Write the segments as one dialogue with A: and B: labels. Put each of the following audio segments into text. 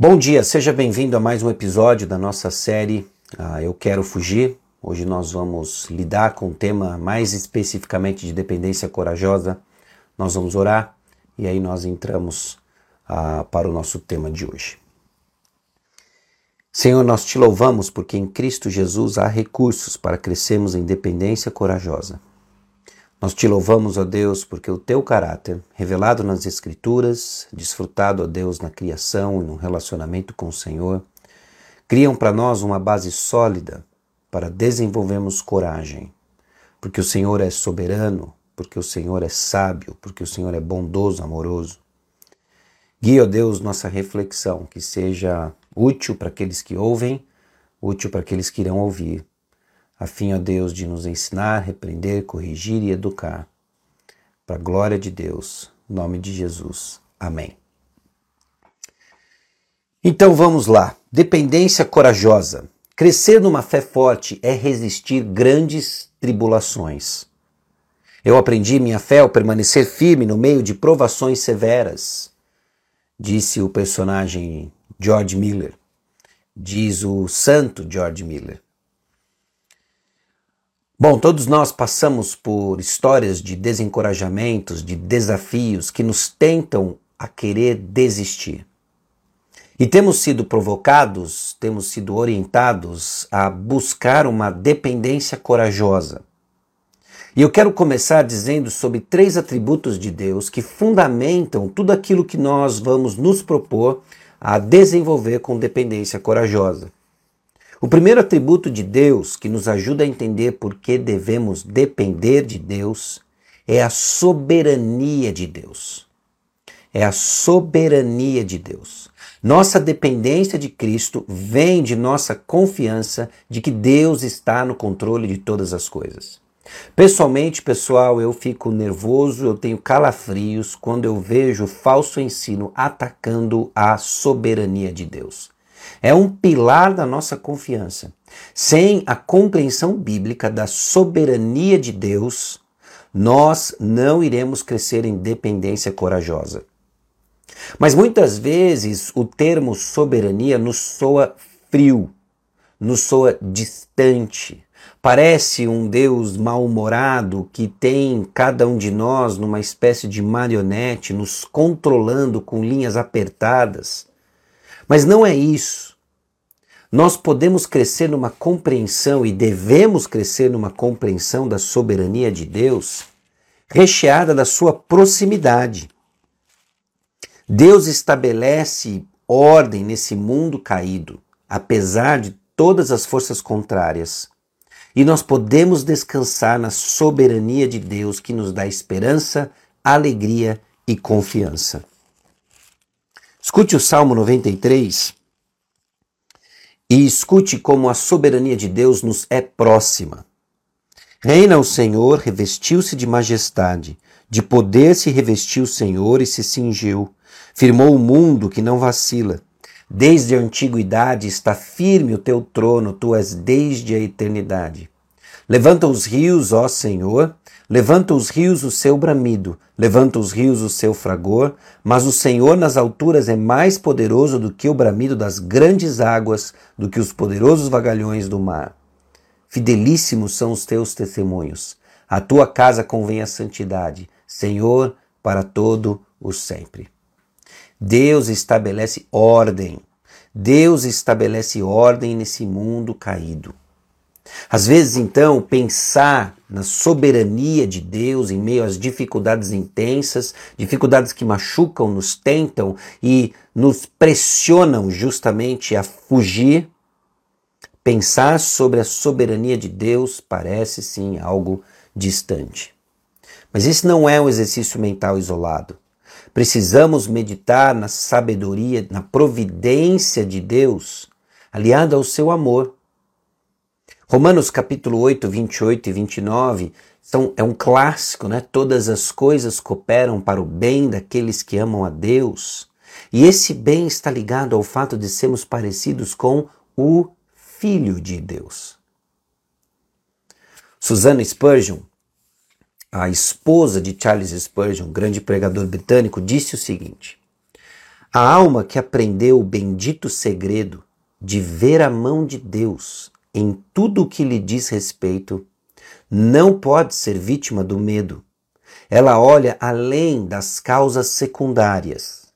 A: Bom dia, seja bem-vindo a mais um episódio da nossa série ah, Eu Quero Fugir. Hoje nós vamos lidar com o tema mais especificamente de dependência corajosa. Nós vamos orar e aí nós entramos ah, para o nosso tema de hoje. Senhor, nós te louvamos porque em Cristo Jesus há recursos para crescermos em dependência corajosa. Nós te louvamos, ó Deus, porque o teu caráter, revelado nas Escrituras, desfrutado, ó Deus, na criação e no relacionamento com o Senhor, criam para nós uma base sólida para desenvolvermos coragem, porque o Senhor é soberano, porque o Senhor é sábio, porque o Senhor é bondoso, amoroso. Guia, ó Deus, nossa reflexão, que seja útil para aqueles que ouvem, útil para aqueles que irão ouvir a fim, ó Deus, de nos ensinar, repreender, corrigir e educar. Para a glória de Deus, em nome de Jesus. Amém. Então vamos lá. Dependência corajosa. Crescer numa fé forte é resistir grandes tribulações. Eu aprendi minha fé ao permanecer firme no meio de provações severas, disse o personagem George Miller. Diz o santo George Miller. Bom, todos nós passamos por histórias de desencorajamentos, de desafios que nos tentam a querer desistir. E temos sido provocados, temos sido orientados a buscar uma dependência corajosa. E eu quero começar dizendo sobre três atributos de Deus que fundamentam tudo aquilo que nós vamos nos propor a desenvolver com dependência corajosa. O primeiro atributo de Deus que nos ajuda a entender por que devemos depender de Deus é a soberania de Deus. É a soberania de Deus. Nossa dependência de Cristo vem de nossa confiança de que Deus está no controle de todas as coisas. Pessoalmente, pessoal, eu fico nervoso, eu tenho calafrios quando eu vejo falso ensino atacando a soberania de Deus é um pilar da nossa confiança. Sem a compreensão bíblica da soberania de Deus, nós não iremos crescer em dependência corajosa. Mas muitas vezes o termo soberania nos soa frio, nos soa distante. Parece um Deus mal-humorado que tem cada um de nós numa espécie de marionete, nos controlando com linhas apertadas. Mas não é isso. Nós podemos crescer numa compreensão e devemos crescer numa compreensão da soberania de Deus, recheada da sua proximidade. Deus estabelece ordem nesse mundo caído, apesar de todas as forças contrárias. E nós podemos descansar na soberania de Deus que nos dá esperança, alegria e confiança. Escute o Salmo 93 e escute como a soberania de Deus nos é próxima. Reina o Senhor, revestiu-se de majestade, de poder se revestiu o Senhor e se cingiu. Firmou o mundo que não vacila. Desde a antiguidade está firme o teu trono, tu és desde a eternidade. Levanta os rios, ó Senhor, Levanta os rios o seu bramido, levanta os rios o seu fragor, mas o Senhor nas alturas é mais poderoso do que o bramido das grandes águas, do que os poderosos vagalhões do mar. Fidelíssimos são os teus testemunhos. A tua casa convém a santidade, Senhor, para todo o sempre. Deus estabelece ordem. Deus estabelece ordem nesse mundo caído. Às vezes, então, pensar na soberania de Deus em meio às dificuldades intensas, dificuldades que machucam, nos tentam e nos pressionam justamente a fugir, pensar sobre a soberania de Deus parece sim algo distante. Mas esse não é um exercício mental isolado. Precisamos meditar na sabedoria, na providência de Deus, aliada ao seu amor Romanos capítulo 8, 28 e 29 são, é um clássico, né? Todas as coisas cooperam para o bem daqueles que amam a Deus. E esse bem está ligado ao fato de sermos parecidos com o Filho de Deus. Susana Spurgeon, a esposa de Charles Spurgeon, grande pregador britânico, disse o seguinte: A alma que aprendeu o bendito segredo de ver a mão de Deus em tudo o que lhe diz respeito, não pode ser vítima do medo. Ela olha além das causas secundárias,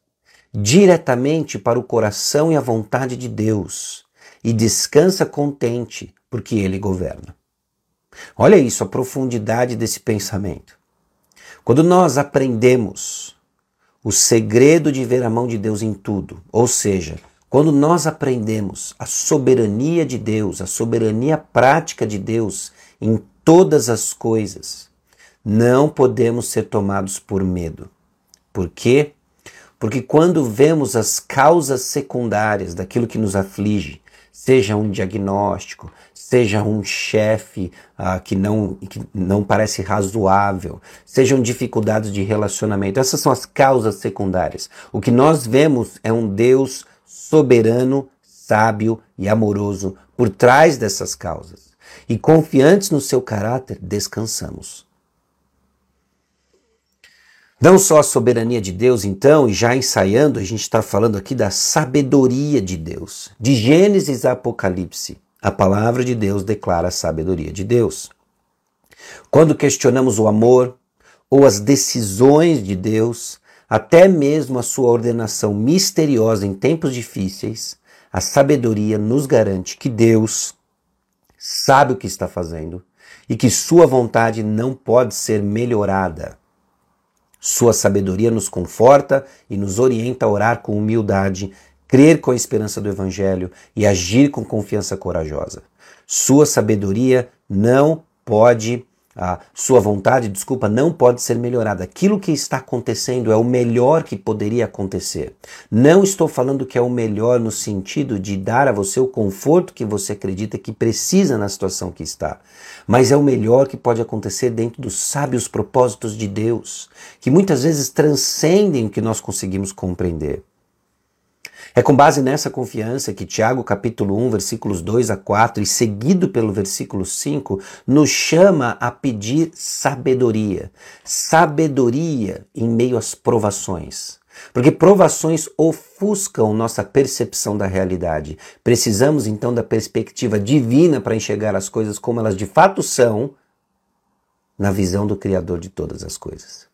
A: diretamente para o coração e a vontade de Deus, e descansa contente, porque Ele governa. Olha isso, a profundidade desse pensamento. Quando nós aprendemos o segredo de ver a mão de Deus em tudo, ou seja, quando nós aprendemos a soberania de Deus, a soberania prática de Deus em todas as coisas, não podemos ser tomados por medo. Por quê? Porque quando vemos as causas secundárias daquilo que nos aflige, seja um diagnóstico, seja um chefe ah, que, não, que não parece razoável, sejam dificuldades de relacionamento, essas são as causas secundárias. O que nós vemos é um Deus soberano, sábio e amoroso por trás dessas causas. E confiantes no seu caráter, descansamos. Não só a soberania de Deus, então, e já ensaiando, a gente está falando aqui da sabedoria de Deus. De Gênesis a Apocalipse, a palavra de Deus declara a sabedoria de Deus. Quando questionamos o amor ou as decisões de Deus, até mesmo a sua ordenação misteriosa em tempos difíceis, a sabedoria nos garante que Deus sabe o que está fazendo e que sua vontade não pode ser melhorada. Sua sabedoria nos conforta e nos orienta a orar com humildade, crer com a esperança do Evangelho e agir com confiança corajosa. Sua sabedoria não pode a sua vontade, desculpa, não pode ser melhorada. Aquilo que está acontecendo é o melhor que poderia acontecer. Não estou falando que é o melhor no sentido de dar a você o conforto que você acredita que precisa na situação que está, mas é o melhor que pode acontecer dentro dos sábios propósitos de Deus, que muitas vezes transcendem o que nós conseguimos compreender. É com base nessa confiança que Tiago capítulo 1, versículos 2 a 4 e seguido pelo versículo 5 nos chama a pedir sabedoria. Sabedoria em meio às provações. Porque provações ofuscam nossa percepção da realidade. Precisamos então da perspectiva divina para enxergar as coisas como elas de fato são na visão do Criador de todas as coisas.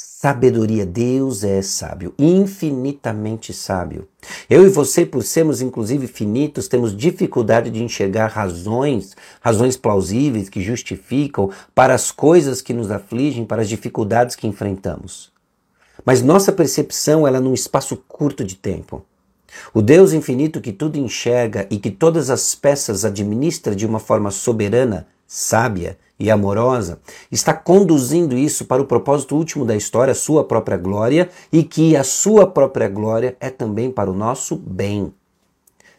A: Sabedoria, Deus é sábio, infinitamente sábio. Eu e você, por sermos inclusive finitos, temos dificuldade de enxergar razões, razões plausíveis que justificam para as coisas que nos afligem, para as dificuldades que enfrentamos. Mas nossa percepção ela é num espaço curto de tempo. O Deus infinito que tudo enxerga e que todas as peças administra de uma forma soberana, sábia, e amorosa, está conduzindo isso para o propósito último da história, a sua própria glória, e que a sua própria glória é também para o nosso bem.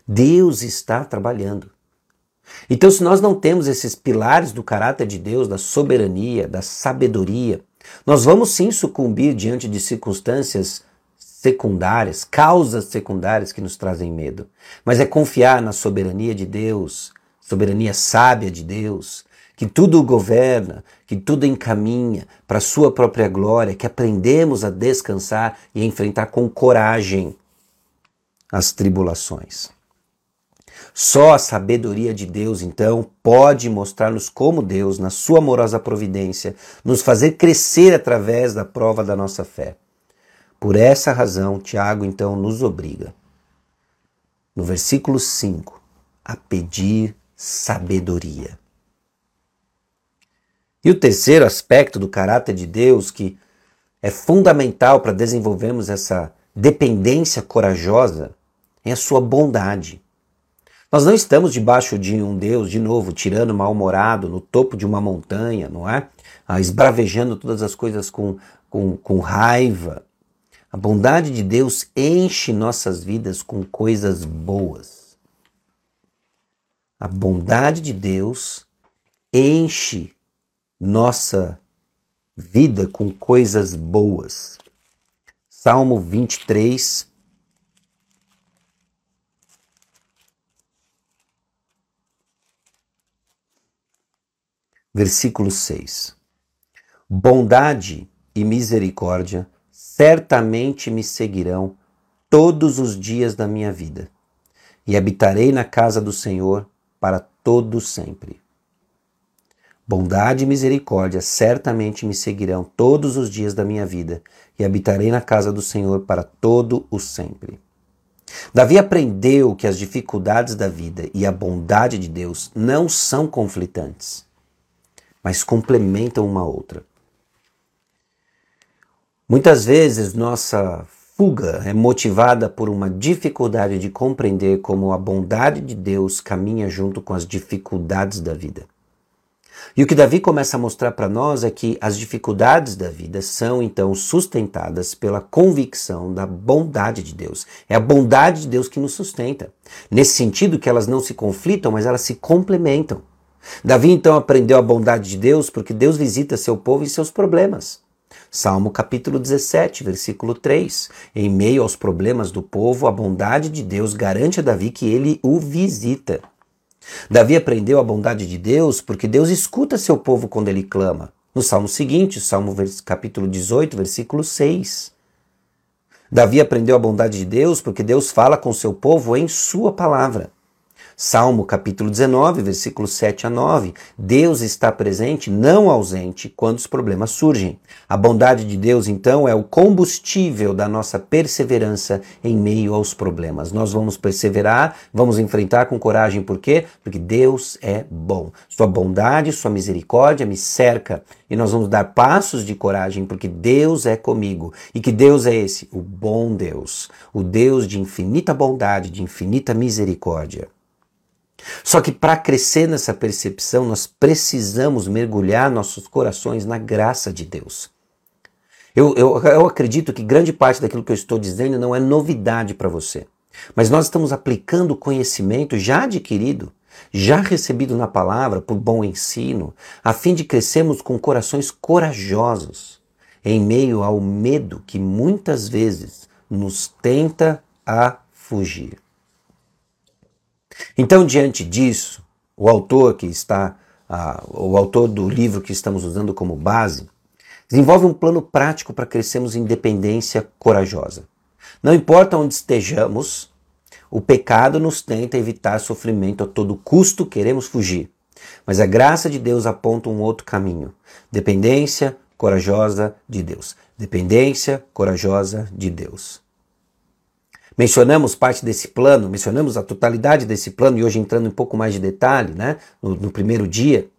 A: Deus está trabalhando. Então, se nós não temos esses pilares do caráter de Deus, da soberania, da sabedoria, nós vamos sim sucumbir diante de circunstâncias secundárias, causas secundárias que nos trazem medo. Mas é confiar na soberania de Deus, soberania sábia de Deus, que tudo governa, que tudo encaminha para a sua própria glória, que aprendemos a descansar e a enfrentar com coragem as tribulações. Só a sabedoria de Deus, então, pode mostrar-nos como Deus, na sua amorosa providência, nos fazer crescer através da prova da nossa fé. Por essa razão, Tiago, então, nos obriga, no versículo 5, a pedir sabedoria. E o terceiro aspecto do caráter de Deus que é fundamental para desenvolvermos essa dependência corajosa é a sua bondade. Nós não estamos debaixo de um Deus, de novo, tirano, mal-humorado, no topo de uma montanha, não é? Ah, esbravejando todas as coisas com, com, com raiva. A bondade de Deus enche nossas vidas com coisas boas. A bondade de Deus enche nossa vida com coisas boas. Salmo 23. Versículo 6. Bondade e misericórdia certamente me seguirão todos os dias da minha vida, e habitarei na casa do Senhor para todo sempre. Bondade e misericórdia certamente me seguirão todos os dias da minha vida, e habitarei na casa do Senhor para todo o sempre. Davi aprendeu que as dificuldades da vida e a bondade de Deus não são conflitantes, mas complementam uma outra. Muitas vezes nossa fuga é motivada por uma dificuldade de compreender como a bondade de Deus caminha junto com as dificuldades da vida. E o que Davi começa a mostrar para nós é que as dificuldades da vida são então sustentadas pela convicção da bondade de Deus. É a bondade de Deus que nos sustenta. Nesse sentido que elas não se conflitam, mas elas se complementam. Davi então aprendeu a bondade de Deus porque Deus visita seu povo e seus problemas. Salmo capítulo 17, versículo 3. Em meio aos problemas do povo, a bondade de Deus garante a Davi que ele o visita. Davi aprendeu a bondade de Deus porque Deus escuta seu povo quando ele clama. No salmo seguinte, Salmo capítulo 18, versículo 6. Davi aprendeu a bondade de Deus porque Deus fala com seu povo em sua palavra. Salmo capítulo 19, versículos 7 a 9. Deus está presente, não ausente, quando os problemas surgem. A bondade de Deus, então, é o combustível da nossa perseverança em meio aos problemas. Nós vamos perseverar, vamos enfrentar com coragem, por quê? Porque Deus é bom. Sua bondade, sua misericórdia me cerca. E nós vamos dar passos de coragem, porque Deus é comigo. E que Deus é esse? O bom Deus. O Deus de infinita bondade, de infinita misericórdia. Só que para crescer nessa percepção, nós precisamos mergulhar nossos corações na graça de Deus. Eu, eu, eu acredito que grande parte daquilo que eu estou dizendo não é novidade para você. Mas nós estamos aplicando conhecimento já adquirido, já recebido na palavra por bom ensino, a fim de crescermos com corações corajosos em meio ao medo que muitas vezes nos tenta a fugir. Então, diante disso, o autor que está, o autor do livro que estamos usando como base, desenvolve um plano prático para crescermos em dependência corajosa. Não importa onde estejamos, o pecado nos tenta evitar sofrimento a todo custo, queremos fugir. Mas a graça de Deus aponta um outro caminho: dependência corajosa de Deus. Dependência corajosa de Deus. Mencionamos parte desse plano, mencionamos a totalidade desse plano e hoje entrando um pouco mais de detalhe, né, no, no primeiro dia.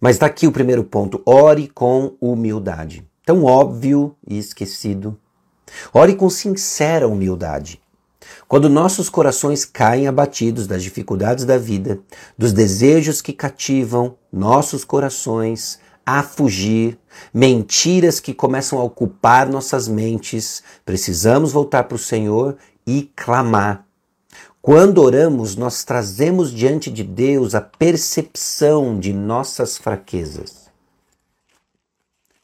A: Mas está aqui o primeiro ponto: ore com humildade. Tão óbvio e esquecido. Ore com sincera humildade. Quando nossos corações caem abatidos das dificuldades da vida, dos desejos que cativam nossos corações, a fugir, mentiras que começam a ocupar nossas mentes. Precisamos voltar para o Senhor e clamar. Quando oramos, nós trazemos diante de Deus a percepção de nossas fraquezas.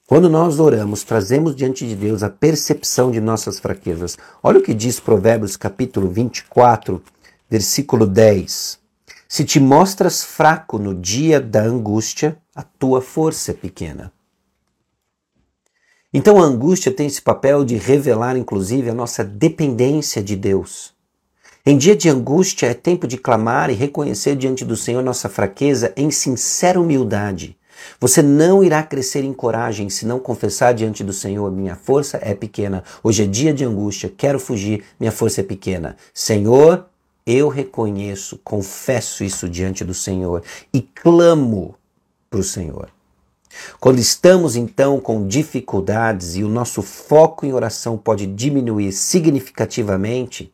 A: Quando nós oramos, trazemos diante de Deus a percepção de nossas fraquezas. Olha o que diz Provérbios capítulo 24, versículo 10. Se te mostras fraco no dia da angústia, a tua força é pequena. Então a angústia tem esse papel de revelar, inclusive, a nossa dependência de Deus. Em dia de angústia é tempo de clamar e reconhecer diante do Senhor nossa fraqueza em sincera humildade. Você não irá crescer em coragem se não confessar diante do Senhor: minha força é pequena. Hoje é dia de angústia, quero fugir, minha força é pequena. Senhor, eu reconheço, confesso isso diante do Senhor e clamo para o Senhor. Quando estamos então com dificuldades e o nosso foco em oração pode diminuir significativamente,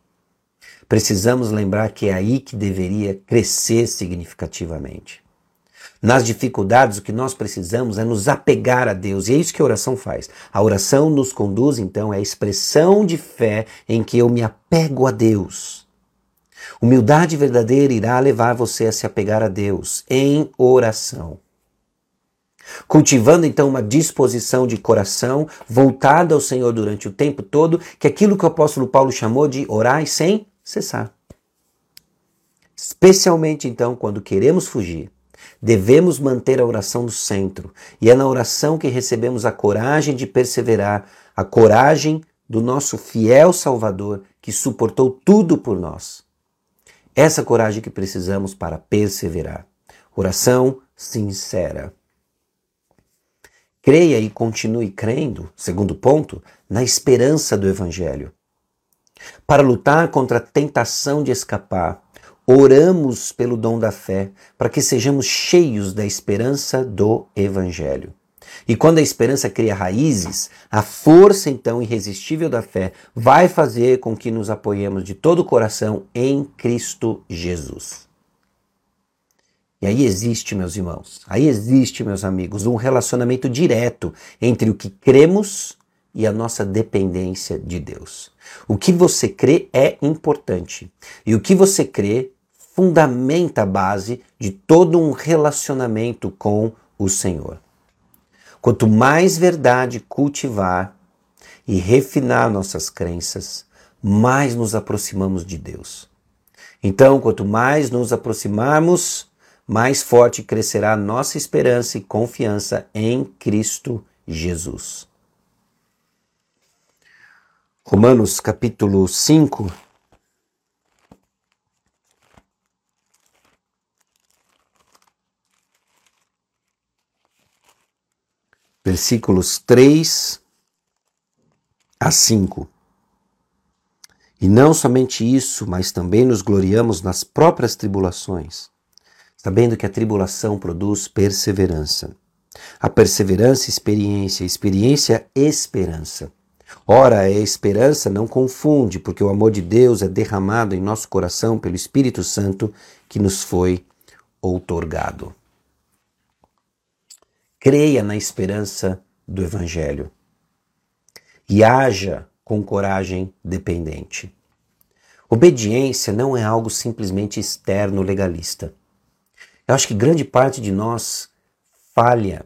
A: precisamos lembrar que é aí que deveria crescer significativamente. Nas dificuldades, o que nós precisamos é nos apegar a Deus, e é isso que a oração faz. A oração nos conduz então à expressão de fé em que eu me apego a Deus Humildade verdadeira irá levar você a se apegar a Deus em oração. Cultivando então uma disposição de coração voltada ao Senhor durante o tempo todo, que é aquilo que o apóstolo Paulo chamou de orar sem cessar. Especialmente então quando queremos fugir, devemos manter a oração no centro, e é na oração que recebemos a coragem de perseverar, a coragem do nosso fiel Salvador que suportou tudo por nós. Essa coragem que precisamos para perseverar. Oração sincera. Creia e continue crendo, segundo ponto, na esperança do Evangelho. Para lutar contra a tentação de escapar, oramos pelo dom da fé, para que sejamos cheios da esperança do Evangelho. E quando a esperança cria raízes, a força então irresistível da fé vai fazer com que nos apoiemos de todo o coração em Cristo Jesus. E aí existe, meus irmãos, aí existe, meus amigos, um relacionamento direto entre o que cremos e a nossa dependência de Deus. O que você crê é importante. E o que você crê fundamenta a base de todo um relacionamento com o Senhor. Quanto mais verdade cultivar e refinar nossas crenças, mais nos aproximamos de Deus. Então, quanto mais nos aproximarmos, mais forte crescerá nossa esperança e confiança em Cristo Jesus. Romanos capítulo 5, versículos 3 a 5. E não somente isso, mas também nos gloriamos nas próprias tribulações, sabendo que a tribulação produz perseverança. A perseverança, experiência, experiência, esperança. Ora, a esperança não confunde, porque o amor de Deus é derramado em nosso coração pelo Espírito Santo que nos foi outorgado. Creia na esperança do Evangelho e haja com coragem dependente. Obediência não é algo simplesmente externo legalista. Eu acho que grande parte de nós falha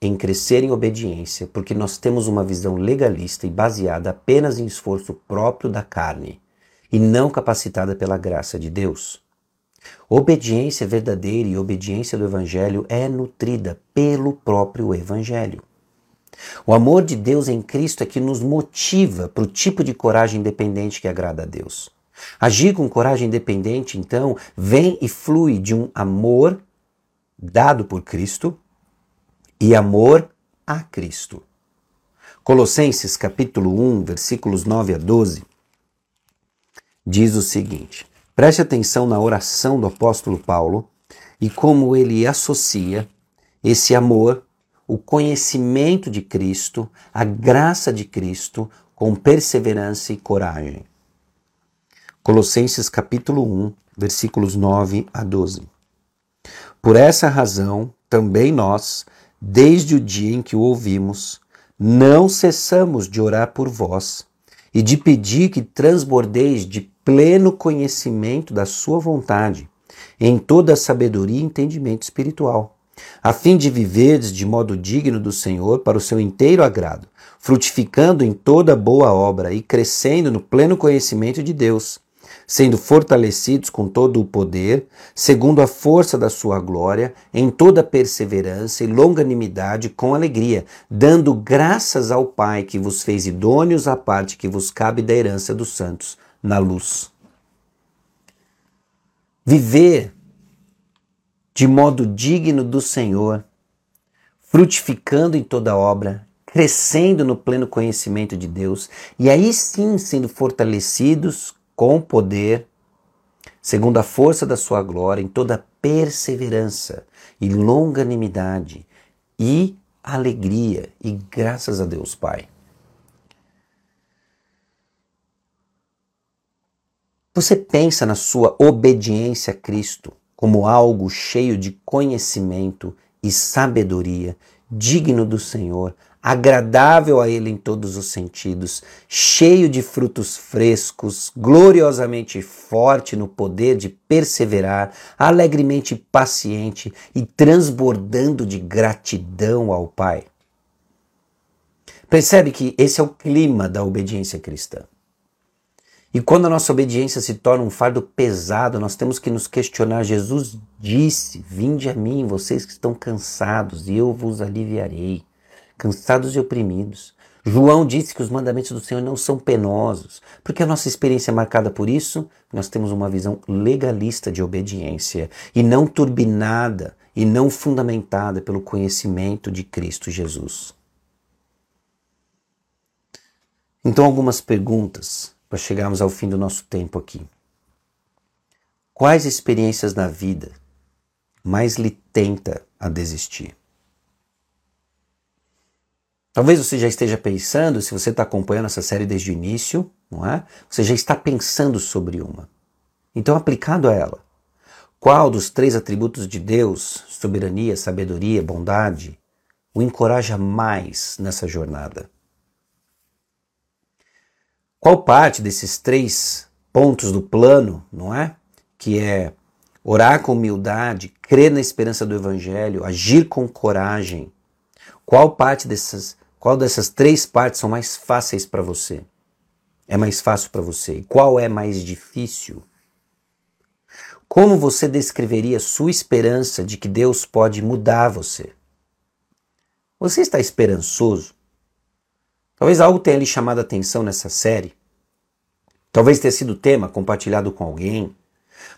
A: em crescer em obediência porque nós temos uma visão legalista e baseada apenas em esforço próprio da carne e não capacitada pela graça de Deus. Obediência verdadeira e obediência do Evangelho é nutrida pelo próprio Evangelho. O amor de Deus em Cristo é que nos motiva para o tipo de coragem independente que agrada a Deus. Agir com coragem independente, então, vem e flui de um amor dado por Cristo e amor a Cristo. Colossenses capítulo 1, versículos 9 a 12, diz o seguinte: Preste atenção na oração do apóstolo Paulo e como ele associa esse amor, o conhecimento de Cristo, a graça de Cristo com perseverança e coragem. Colossenses capítulo 1, versículos 9 a 12. Por essa razão, também nós, desde o dia em que o ouvimos, não cessamos de orar por vós e de pedir que transbordeis de pleno conhecimento da sua vontade, em toda sabedoria e entendimento espiritual, a fim de viverdes de modo digno do Senhor para o seu inteiro agrado, frutificando em toda boa obra e crescendo no pleno conhecimento de Deus sendo fortalecidos com todo o poder, segundo a força da sua glória, em toda perseverança e longanimidade com alegria, dando graças ao Pai que vos fez idôneos à parte que vos cabe da herança dos santos na luz. Viver de modo digno do Senhor, frutificando em toda obra, crescendo no pleno conhecimento de Deus, e aí sim sendo fortalecidos com poder, segundo a força da sua glória, em toda perseverança e longanimidade e alegria, e graças a Deus, Pai. Você pensa na sua obediência a Cristo como algo cheio de conhecimento e sabedoria, digno do Senhor, agradável a Ele em todos os sentidos, cheio de frutos frescos, gloriosamente forte no poder de perseverar, alegremente paciente e transbordando de gratidão ao Pai. Percebe que esse é o clima da obediência cristã. E quando a nossa obediência se torna um fardo pesado, nós temos que nos questionar. Jesus disse: Vinde a mim, vocês que estão cansados, e eu vos aliviarei cansados e oprimidos, João disse que os mandamentos do Senhor não são penosos, porque a nossa experiência é marcada por isso, nós temos uma visão legalista de obediência e não turbinada e não fundamentada pelo conhecimento de Cristo Jesus. Então, algumas perguntas para chegarmos ao fim do nosso tempo aqui. Quais experiências na vida mais lhe tenta a desistir? Talvez você já esteja pensando, se você está acompanhando essa série desde o início, não é? Você já está pensando sobre uma. Então, aplicado a ela, qual dos três atributos de Deus, soberania, sabedoria, bondade, o encoraja mais nessa jornada? Qual parte desses três pontos do plano, não é? Que é orar com humildade, crer na esperança do Evangelho, agir com coragem. Qual parte dessas qual dessas três partes são mais fáceis para você? É mais fácil para você? E qual é mais difícil? Como você descreveria sua esperança de que Deus pode mudar você? Você está esperançoso? Talvez algo tenha lhe chamado a atenção nessa série. Talvez tenha sido tema compartilhado com alguém.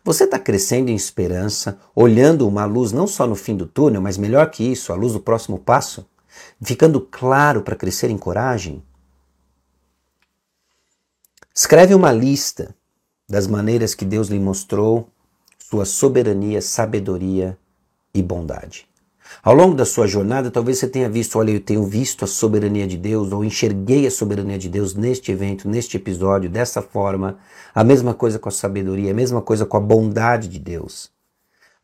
A: Você está crescendo em esperança, olhando uma luz não só no fim do túnel, mas melhor que isso, a luz do próximo passo? Ficando claro para crescer em coragem? Escreve uma lista das maneiras que Deus lhe mostrou sua soberania, sabedoria e bondade. Ao longo da sua jornada, talvez você tenha visto, olha, eu tenho visto a soberania de Deus, ou enxerguei a soberania de Deus neste evento, neste episódio, dessa forma. A mesma coisa com a sabedoria, a mesma coisa com a bondade de Deus.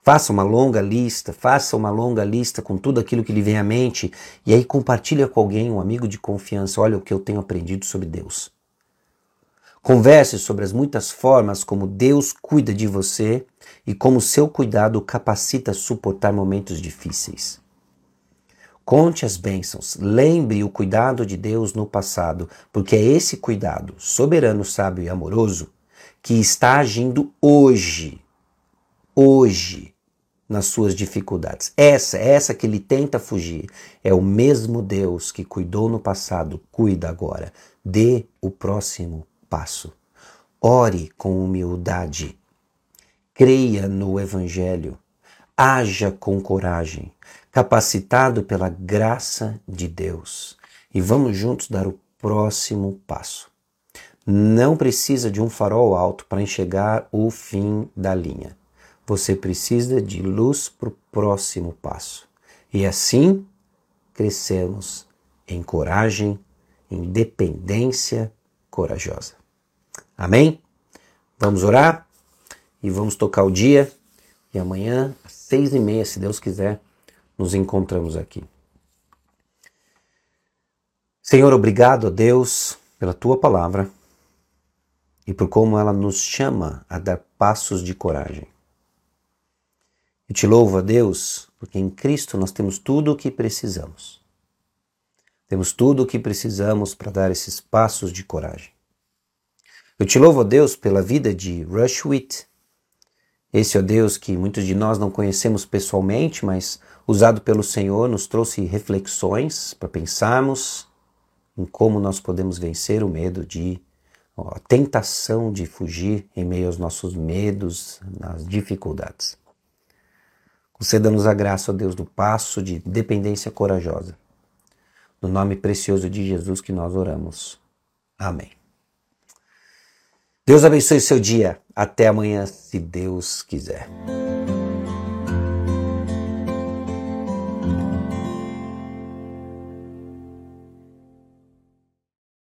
A: Faça uma longa lista, faça uma longa lista com tudo aquilo que lhe vem à mente e aí compartilha com alguém, um amigo de confiança, olha o que eu tenho aprendido sobre Deus. Converse sobre as muitas formas como Deus cuida de você e como seu cuidado o capacita a suportar momentos difíceis. Conte as bênçãos, lembre o cuidado de Deus no passado, porque é esse cuidado, soberano, sábio e amoroso, que está agindo hoje hoje nas suas dificuldades. Essa, essa que ele tenta fugir, é o mesmo Deus que cuidou no passado, cuida agora. Dê o próximo passo. Ore com humildade. Creia no Evangelho. Haja com coragem, capacitado pela graça de Deus. E vamos juntos dar o próximo passo. Não precisa de um farol alto para enxergar o fim da linha. Você precisa de luz para o próximo passo. E assim crescemos em coragem, em dependência corajosa. Amém? Vamos orar e vamos tocar o dia. E amanhã, às seis e meia, se Deus quiser, nos encontramos aqui. Senhor, obrigado a Deus pela tua palavra e por como ela nos chama a dar passos de coragem. Eu te louvo a Deus, porque em Cristo nós temos tudo o que precisamos. Temos tudo o que precisamos para dar esses passos de coragem. Eu te louvo a Deus pela vida de Rushwit, esse ó Deus que muitos de nós não conhecemos pessoalmente, mas usado pelo Senhor nos trouxe reflexões para pensarmos em como nós podemos vencer o medo de a tentação de fugir em meio aos nossos medos, nas dificuldades. Conceda-nos a graça, ó Deus, do passo de dependência corajosa. No nome precioso de Jesus que nós oramos. Amém. Deus abençoe seu dia. Até amanhã, se Deus quiser.